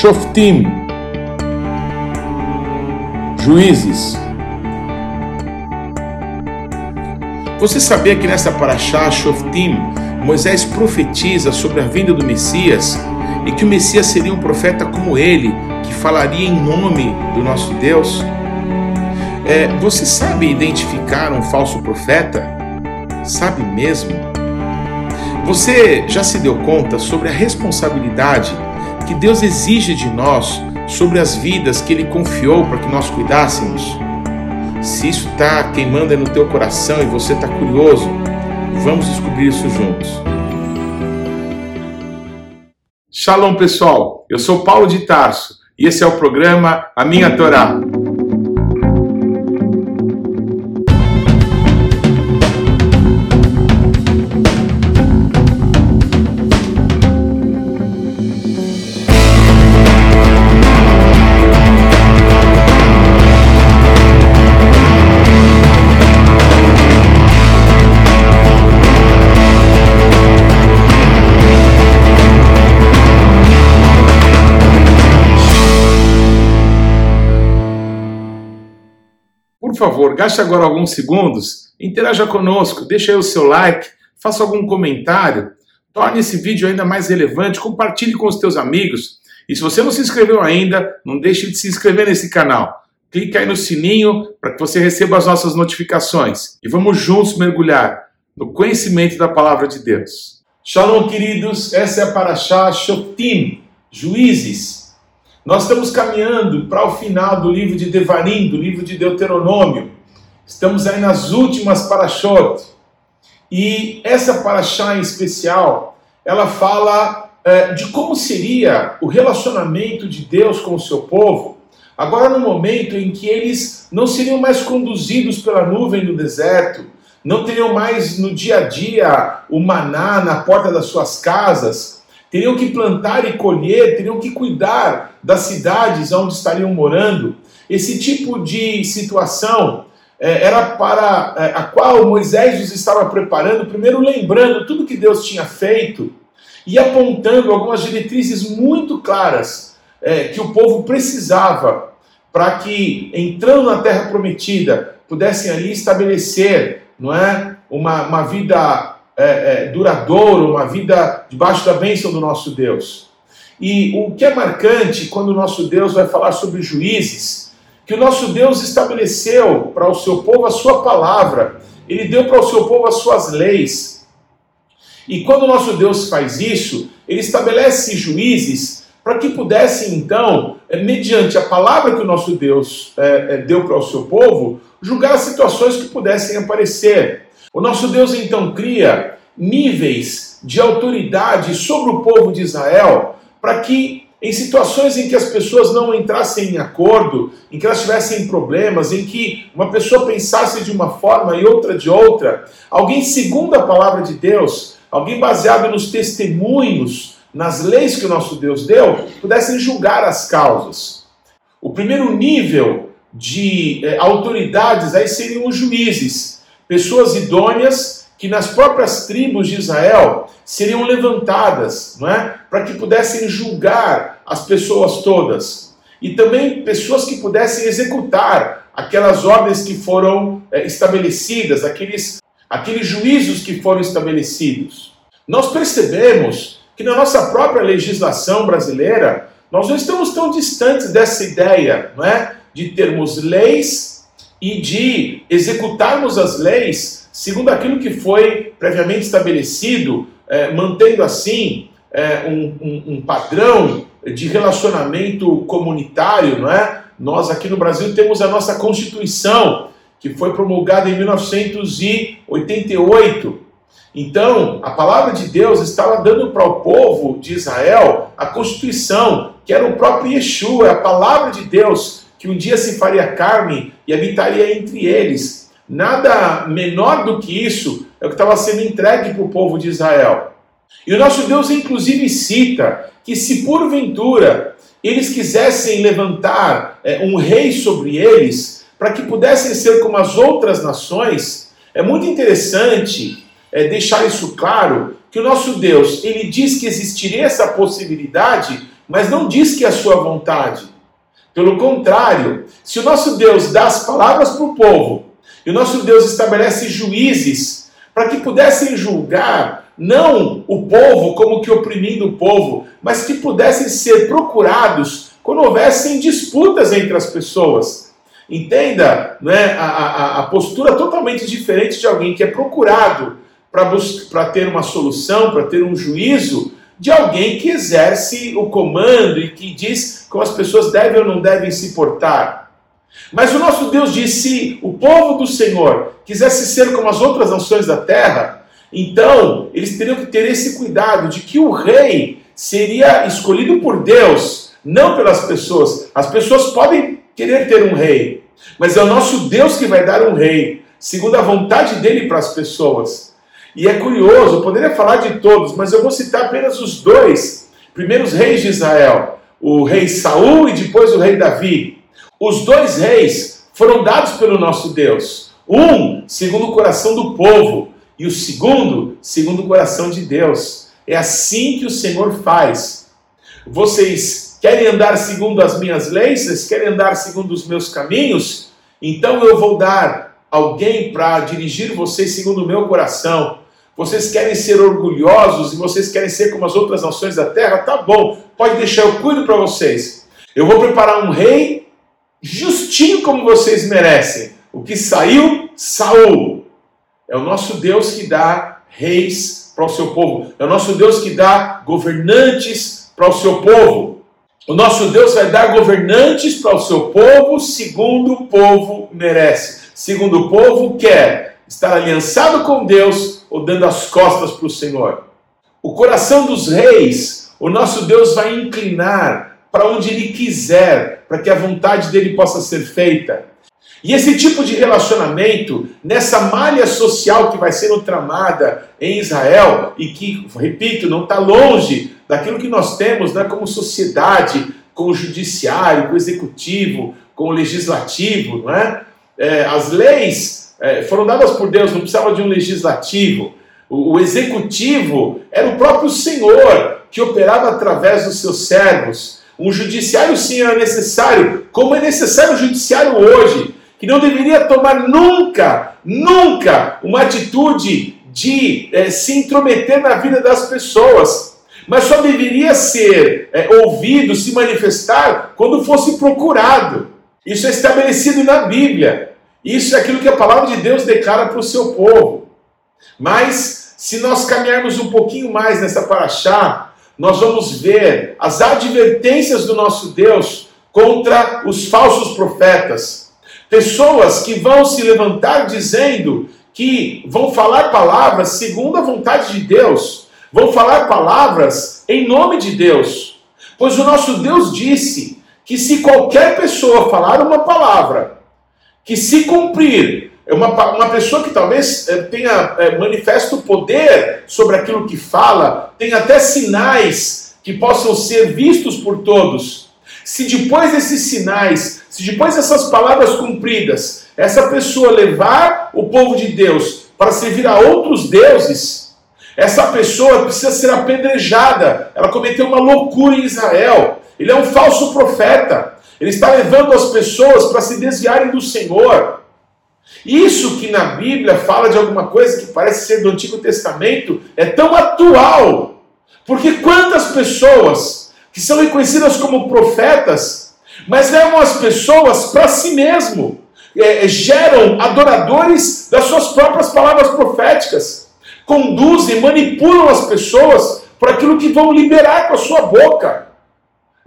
Shoftim, juízes. Você sabia que nessa paraxá Shoftim, Moisés profetiza sobre a vinda do Messias e que o Messias seria um profeta como ele, que falaria em nome do nosso Deus? É, você sabe identificar um falso profeta? Sabe mesmo? Você já se deu conta sobre a responsabilidade que Deus exige de nós sobre as vidas que Ele confiou para que nós cuidássemos? Se isso está queimando no teu coração e você está curioso, vamos descobrir isso juntos. Shalom pessoal, eu sou Paulo de Tarso e esse é o programa A Minha Torá. Favor, gaste agora alguns segundos, interaja conosco, deixe aí o seu like, faça algum comentário, torne esse vídeo ainda mais relevante, compartilhe com os teus amigos. E se você não se inscreveu ainda, não deixe de se inscrever nesse canal. Clique aí no sininho para que você receba as nossas notificações. E vamos juntos mergulhar no conhecimento da palavra de Deus. Shalom, queridos. Essa é a Parashá Shoftim, Juízes. Nós estamos caminhando para o final do livro de Devarim, do livro de Deuteronômio. Estamos aí nas últimas parashot. E essa paraxá em especial, ela fala é, de como seria o relacionamento de Deus com o seu povo, agora no momento em que eles não seriam mais conduzidos pela nuvem no deserto, não teriam mais no dia a dia o maná na porta das suas casas, teriam que plantar e colher, teriam que cuidar das cidades onde estariam morando. Esse tipo de situação é, era para é, a qual Moisés os estava preparando, primeiro lembrando tudo que Deus tinha feito e apontando algumas diretrizes muito claras é, que o povo precisava para que, entrando na terra prometida, pudessem ali estabelecer não é, uma, uma vida é, é, duradouro, uma vida debaixo da bênção do nosso Deus. E o que é marcante quando o nosso Deus vai falar sobre juízes, que o nosso Deus estabeleceu para o seu povo a sua palavra, ele deu para o seu povo as suas leis. E quando o nosso Deus faz isso, ele estabelece juízes para que pudessem, então, é, mediante a palavra que o nosso Deus é, é deu para o seu povo, julgar situações que pudessem aparecer. O nosso Deus então cria níveis de autoridade sobre o povo de Israel para que em situações em que as pessoas não entrassem em acordo, em que elas tivessem problemas, em que uma pessoa pensasse de uma forma e outra de outra, alguém segundo a palavra de Deus, alguém baseado nos testemunhos, nas leis que o nosso Deus deu, pudessem julgar as causas. O primeiro nível de eh, autoridades aí seriam os juízes pessoas idôneas que nas próprias tribos de Israel seriam levantadas, não é? Para que pudessem julgar as pessoas todas. E também pessoas que pudessem executar aquelas ordens que foram é, estabelecidas, aqueles, aqueles juízos que foram estabelecidos. Nós percebemos que na nossa própria legislação brasileira, nós não estamos tão distantes dessa ideia, não é? De termos leis e de executarmos as leis segundo aquilo que foi previamente estabelecido, é, mantendo assim é, um, um, um, padrão de relacionamento comunitário, não é? Nós aqui no Brasil temos a nossa Constituição, que foi promulgada em 1988. Então, a palavra de Deus estava dando para o povo de Israel a Constituição, que era o próprio Yeshua, a palavra de Deus, que um dia se faria carne e habitaria entre eles. Nada menor do que isso é o que estava sendo entregue para o povo de Israel. E o nosso Deus, inclusive, cita que se porventura eles quisessem levantar é, um rei sobre eles, para que pudessem ser como as outras nações, é muito interessante é, deixar isso claro, que o nosso Deus, ele diz que existiria essa possibilidade mas não diz que é a sua vontade. Pelo contrário, se o nosso Deus dá as palavras para o povo, e o nosso Deus estabelece juízes para que pudessem julgar não o povo como que oprimindo o povo, mas que pudessem ser procurados quando houvessem disputas entre as pessoas. Entenda né, a, a, a postura totalmente diferente de alguém que é procurado para ter uma solução, para ter um juízo, de alguém que exerce o comando e que diz como as pessoas devem ou não devem se portar. Mas o nosso Deus disse: se o povo do Senhor quisesse ser como as outras nações da terra, então eles teriam que ter esse cuidado de que o rei seria escolhido por Deus, não pelas pessoas. As pessoas podem querer ter um rei, mas é o nosso Deus que vai dar um rei, segundo a vontade dele para as pessoas. E é curioso, eu poderia falar de todos, mas eu vou citar apenas os dois primeiros reis de Israel, o rei Saul e depois o rei Davi. Os dois reis foram dados pelo nosso Deus. Um, segundo o coração do povo, e o segundo, segundo o coração de Deus. É assim que o Senhor faz. Vocês querem andar segundo as minhas leis? Vocês querem andar segundo os meus caminhos? Então eu vou dar alguém para dirigir vocês segundo o meu coração. Vocês querem ser orgulhosos e vocês querem ser como as outras nações da terra? Tá bom, pode deixar, eu cuido para vocês. Eu vou preparar um rei justinho como vocês merecem. O que saiu, Saul. É o nosso Deus que dá reis para o seu povo. É o nosso Deus que dá governantes para o seu povo. O nosso Deus vai dar governantes para o seu povo segundo o povo merece segundo o povo quer estar aliançado com Deus ou dando as costas para o Senhor. O coração dos reis, o nosso Deus vai inclinar para onde ele quiser, para que a vontade dele possa ser feita. E esse tipo de relacionamento, nessa malha social que vai sendo tramada em Israel, e que, repito, não está longe daquilo que nós temos né, como sociedade, com o judiciário, com o executivo, com o legislativo, não é? É, as leis é, foram dadas por Deus, não precisava de um legislativo. O, o executivo era o próprio Senhor que operava através dos seus servos. Um judiciário sim era necessário, como é necessário o judiciário hoje, que não deveria tomar nunca, nunca uma atitude de é, se intrometer na vida das pessoas, mas só deveria ser é, ouvido, se manifestar quando fosse procurado. Isso é estabelecido na Bíblia. Isso é aquilo que a palavra de Deus declara para o seu povo. Mas, se nós caminharmos um pouquinho mais nessa paraxá, nós vamos ver as advertências do nosso Deus contra os falsos profetas. Pessoas que vão se levantar dizendo que vão falar palavras segundo a vontade de Deus, vão falar palavras em nome de Deus. Pois o nosso Deus disse que se qualquer pessoa falar uma palavra que se cumprir, é uma, uma pessoa que talvez é, tenha é, manifesto poder sobre aquilo que fala, tem até sinais que possam ser vistos por todos. Se depois desses sinais, se depois dessas palavras cumpridas, essa pessoa levar o povo de Deus para servir a outros deuses, essa pessoa precisa ser apedrejada. Ela cometeu uma loucura em Israel. Ele é um falso profeta. Ele está levando as pessoas para se desviarem do Senhor. Isso que na Bíblia fala de alguma coisa que parece ser do Antigo Testamento é tão atual. Porque quantas pessoas que são reconhecidas como profetas, mas levam as pessoas para si mesmo, é, geram adoradores das suas próprias palavras proféticas, conduzem, manipulam as pessoas para aquilo que vão liberar com a sua boca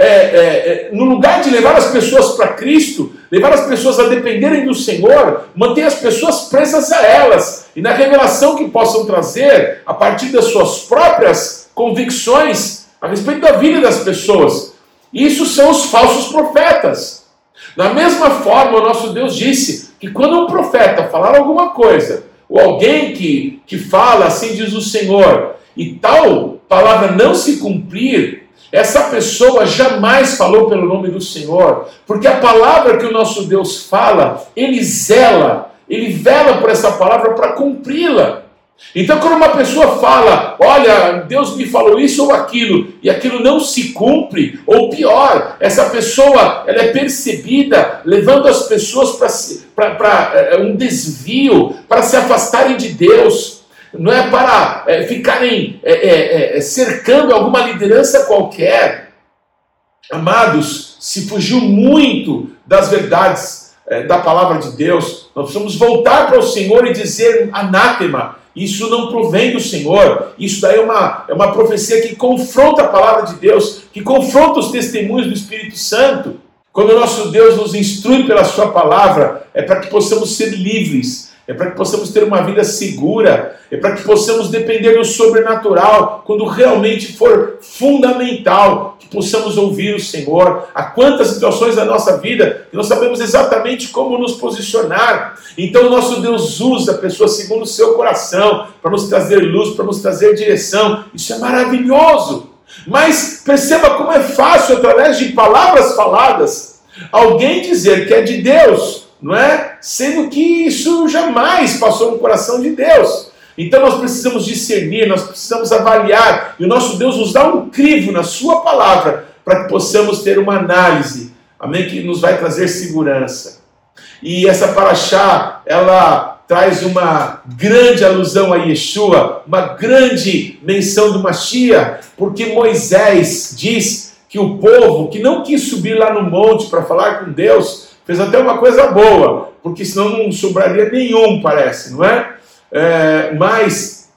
é, é, é, no lugar de levar as pessoas para Cristo, levar as pessoas a dependerem do Senhor, manter as pessoas presas a elas e na revelação que possam trazer a partir das suas próprias convicções a respeito da vida das pessoas. Isso são os falsos profetas. Da mesma forma, o nosso Deus disse que quando um profeta falar alguma coisa, ou alguém que, que fala, assim diz o Senhor, e tal palavra não se cumprir, essa pessoa jamais falou pelo nome do Senhor, porque a palavra que o nosso Deus fala, ele zela, ele vela por essa palavra para cumpri-la. Então, quando uma pessoa fala, olha, Deus me falou isso ou aquilo, e aquilo não se cumpre, ou pior, essa pessoa ela é percebida levando as pessoas para é, um desvio, para se afastarem de Deus, não é para é, ficarem é, é, é, cercando alguma liderança qualquer. Amados, se fugiu muito das verdades da palavra de Deus, nós precisamos voltar para o Senhor e dizer anátema isso não provém do Senhor. Isso daí é uma, é uma profecia que confronta a palavra de Deus, que confronta os testemunhos do Espírito Santo. Quando o nosso Deus nos instrui pela Sua palavra, é para que possamos ser livres é para que possamos ter uma vida segura, é para que possamos depender do sobrenatural quando realmente for fundamental que possamos ouvir o Senhor. Há quantas situações da nossa vida que não sabemos exatamente como nos posicionar. Então, o nosso Deus usa a pessoa segundo o seu coração para nos trazer luz, para nos trazer direção. Isso é maravilhoso. Mas perceba como é fácil, através de palavras faladas, alguém dizer que é de Deus não é? Sendo que isso jamais passou no coração de Deus. Então nós precisamos discernir, nós precisamos avaliar, e o nosso Deus nos dá um crivo na Sua palavra para que possamos ter uma análise, amém? Que nos vai trazer segurança. E essa paraxá, ela traz uma grande alusão a Yeshua, uma grande menção do Mashiach, porque Moisés diz que o povo que não quis subir lá no monte para falar com Deus, Fez até uma coisa boa, porque senão não sobraria nenhum, parece, não é? é mas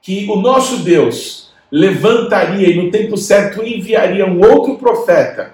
que o nosso Deus levantaria e no tempo certo enviaria um outro profeta.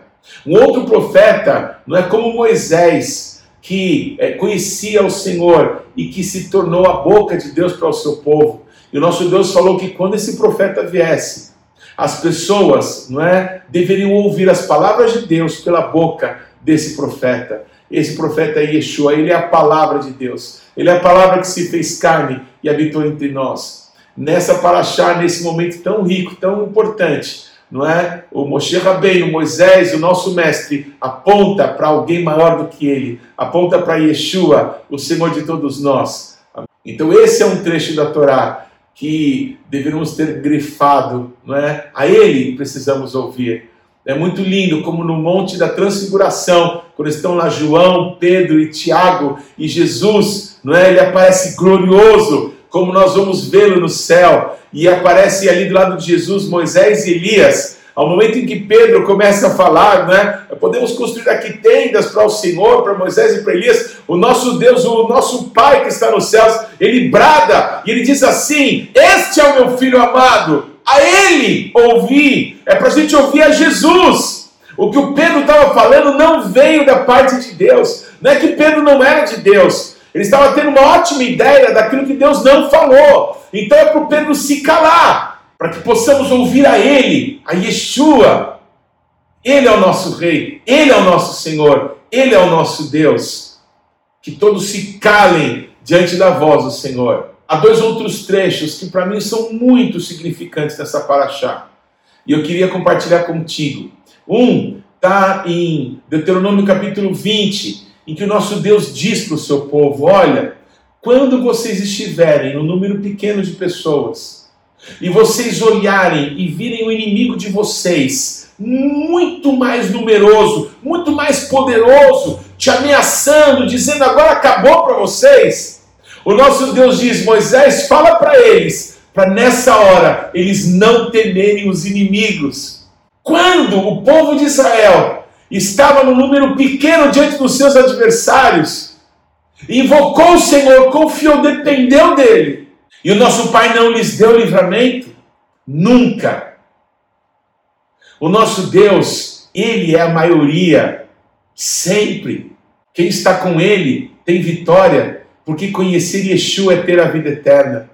Um outro profeta, não é como Moisés, que é, conhecia o Senhor e que se tornou a boca de Deus para o seu povo. E o nosso Deus falou que quando esse profeta viesse, as pessoas, não é, deveriam ouvir as palavras de Deus pela boca desse profeta. Esse profeta é Yeshua, ele é a palavra de Deus. Ele é a palavra que se fez carne e habitou entre nós. Nessa paraxá, nesse momento tão rico, tão importante, não é? O Moshe Rabbeinu, Moisés, o nosso mestre, aponta para alguém maior do que ele, aponta para Yeshua, o Senhor de todos nós. Então esse é um trecho da Torá que deveríamos ter grifado, não é? A ele precisamos ouvir. É muito lindo como no Monte da Transfiguração, quando estão lá João, Pedro e Tiago e Jesus, não é? Ele aparece glorioso, como nós vamos vê-lo no céu, e aparece ali do lado de Jesus Moisés e Elias. Ao momento em que Pedro começa a falar, né? Podemos construir aqui tendas para o Senhor, para Moisés e para Elias. O nosso Deus, o nosso Pai que está nos céus, ele brada e ele diz assim: Este é o meu filho amado, a Ele ouvir, é para a gente ouvir a Jesus. O que o Pedro estava falando não veio da parte de Deus. Não é que Pedro não era de Deus. Ele estava tendo uma ótima ideia daquilo que Deus não falou. Então é para o Pedro se calar, para que possamos ouvir a Ele, a Yeshua. Ele é o nosso Rei, Ele é o nosso Senhor, Ele é o nosso Deus. Que todos se calem diante da voz do Senhor. Há dois outros trechos que para mim são muito significantes nessa paraxá. E eu queria compartilhar contigo. Um está em Deuteronômio capítulo 20, em que o nosso Deus diz para o seu povo: Olha, quando vocês estiverem no número pequeno de pessoas, e vocês olharem e virem o inimigo de vocês muito mais numeroso, muito mais poderoso, te ameaçando, dizendo agora acabou para vocês, o nosso Deus diz: Moisés, fala para eles, para nessa hora eles não temerem os inimigos. Quando o povo de Israel estava no número pequeno diante dos seus adversários, invocou o Senhor, confiou, dependeu dele, e o nosso Pai não lhes deu livramento? Nunca. O nosso Deus, Ele é a maioria, sempre. Quem está com Ele tem vitória porque conhecer Yeshua é ter a vida eterna.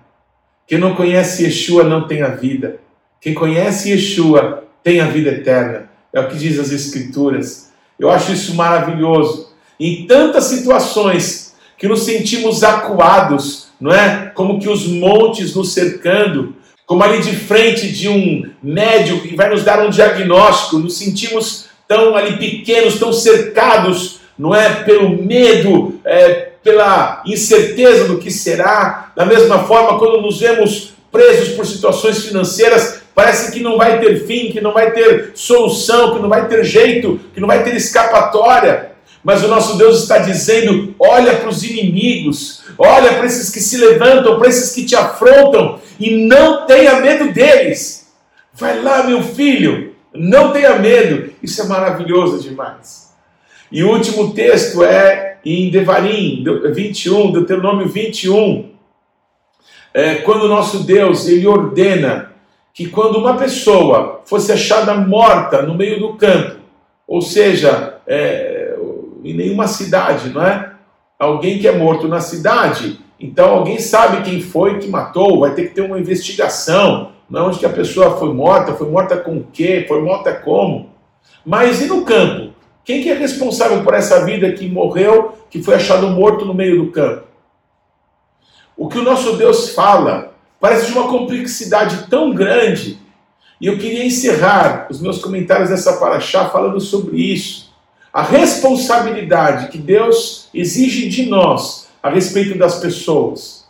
Quem não conhece Yeshua não tem a vida. Quem conhece Yeshua tem a vida eterna. É o que diz as Escrituras. Eu acho isso maravilhoso. Em tantas situações que nos sentimos acuados, não é? Como que os montes nos cercando, como ali de frente de um médico que vai nos dar um diagnóstico, nos sentimos tão ali pequenos, tão cercados, não é? Pelo medo, é, pela incerteza do que será. Da mesma forma, quando nos vemos presos por situações financeiras, parece que não vai ter fim, que não vai ter solução, que não vai ter jeito, que não vai ter escapatória. Mas o nosso Deus está dizendo: olha para os inimigos, olha para esses que se levantam, para esses que te afrontam, e não tenha medo deles. Vai lá, meu filho, não tenha medo. Isso é maravilhoso demais. E o último texto é em Devarim 21, Deuteronômio 21, é, quando nosso Deus ele ordena que quando uma pessoa fosse achada morta no meio do campo, ou seja, é, em nenhuma cidade, não é? Alguém que é morto na cidade, então alguém sabe quem foi que matou, vai ter que ter uma investigação, não é onde que a pessoa foi morta, foi morta com o quê, foi morta como. Mas e no campo? Quem que é responsável por essa vida que morreu, que foi achado morto no meio do campo? O que o nosso Deus fala parece de uma complexidade tão grande. E eu queria encerrar os meus comentários dessa paraxá falando sobre isso. A responsabilidade que Deus exige de nós a respeito das pessoas.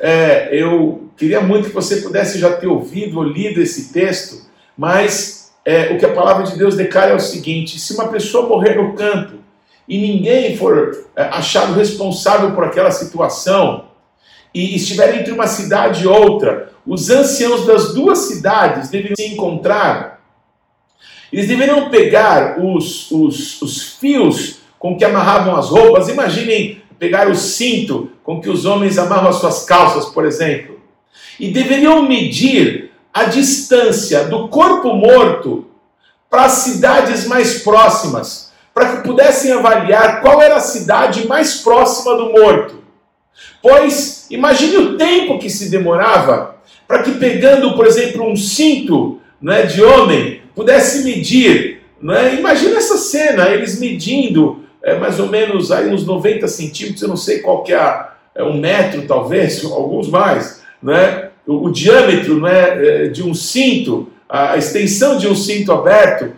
É, eu queria muito que você pudesse já ter ouvido ou lido esse texto, mas é, o que a palavra de Deus declara é o seguinte: se uma pessoa morrer no campo e ninguém for é, achado responsável por aquela situação, e estiver entre uma cidade e outra, os anciãos das duas cidades deveriam se encontrar. Eles deveriam pegar os, os, os fios com que amarravam as roupas. Imaginem pegar o cinto com que os homens amarram as suas calças, por exemplo. E deveriam medir a distância do corpo morto para as cidades mais próximas, para que pudessem avaliar qual era a cidade mais próxima do morto. Pois imagine o tempo que se demorava para que pegando, por exemplo, um cinto é, de homem, pudesse medir. é? Imagina essa cena, eles medindo é, mais ou menos aí uns 90 centímetros, eu não sei qual que é, é um metro talvez, alguns mais, é? o, o diâmetro é, é, de um cinto, a, extensão de um cinto aberto,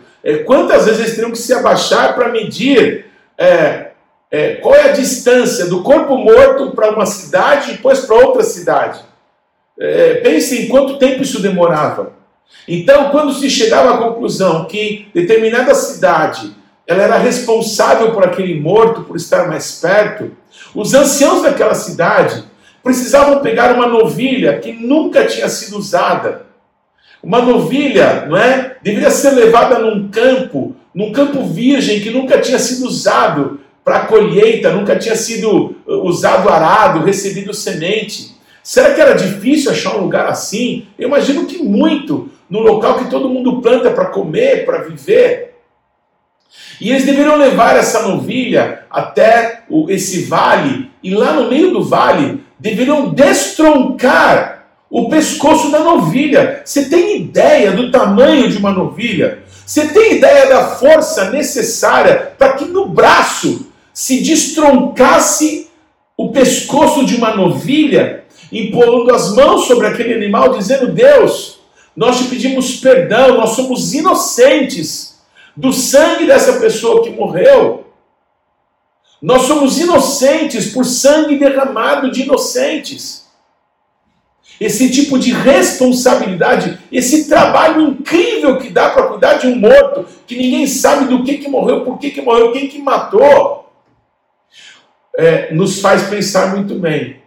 quantas vezes eles teriam que se abaixar para medir é, é, qual é a distância do corpo morto para uma cidade e depois para outra cidade. É, pense em quanto tempo isso demorava. Então, quando se chegava à conclusão que determinada cidade ela era responsável por aquele morto, por estar mais perto, os anciãos daquela cidade precisavam pegar uma novilha que nunca tinha sido usada. Uma novilha, não é? Deveria ser levada num campo, num campo virgem que nunca tinha sido usado para colheita, nunca tinha sido uh, usado arado, recebido semente. Será que era difícil achar um lugar assim? Eu imagino que muito, no local que todo mundo planta para comer, para viver. E eles deveriam levar essa novilha até esse vale, e lá no meio do vale, deveriam destroncar o pescoço da novilha. Você tem ideia do tamanho de uma novilha? Você tem ideia da força necessária para que no braço se destroncasse o pescoço de uma novilha, impondo as mãos sobre aquele animal, dizendo: Deus, nós te pedimos perdão, nós somos inocentes do sangue dessa pessoa que morreu. Nós somos inocentes por sangue derramado de inocentes. Esse tipo de responsabilidade, esse trabalho incrível que dá para cuidar de um morto, que ninguém sabe do que, que morreu, por que, que morreu, quem que matou é, nos faz pensar muito bem.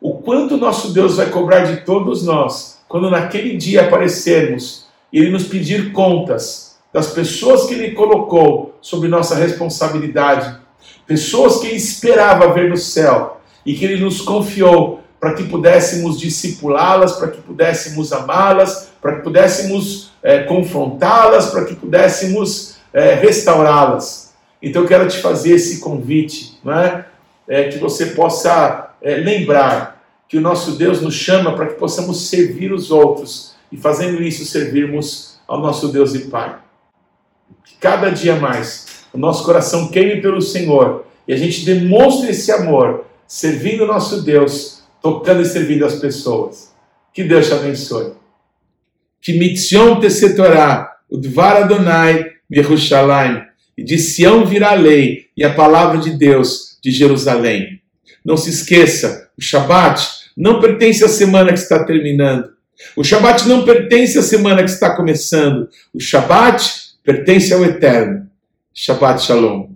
O quanto nosso Deus vai cobrar de todos nós quando naquele dia aparecermos e Ele nos pedir contas das pessoas que Ele colocou sob nossa responsabilidade, pessoas que Ele esperava ver no céu e que Ele nos confiou para que pudéssemos discipulá-las, para que pudéssemos amá-las, para que pudéssemos é, confrontá-las, para que pudéssemos é, restaurá-las. Então eu quero te fazer esse convite, não é? é, que você possa é, lembrar que o nosso Deus nos chama para que possamos servir os outros e, fazendo isso, servirmos ao nosso Deus e Pai. Que cada dia mais o nosso coração queime pelo Senhor e a gente demonstre esse amor, servindo o nosso Deus, tocando e servindo as pessoas. Que Deus te abençoe. Que mitzion tesetorá, o dvar Adonai, Yerushalayim, e de Sião virá a lei e a palavra de Deus de Jerusalém. Não se esqueça, o Shabat não pertence à semana que está terminando. O Shabat não pertence à semana que está começando. O Shabat pertence ao Eterno. Shabbat Shalom.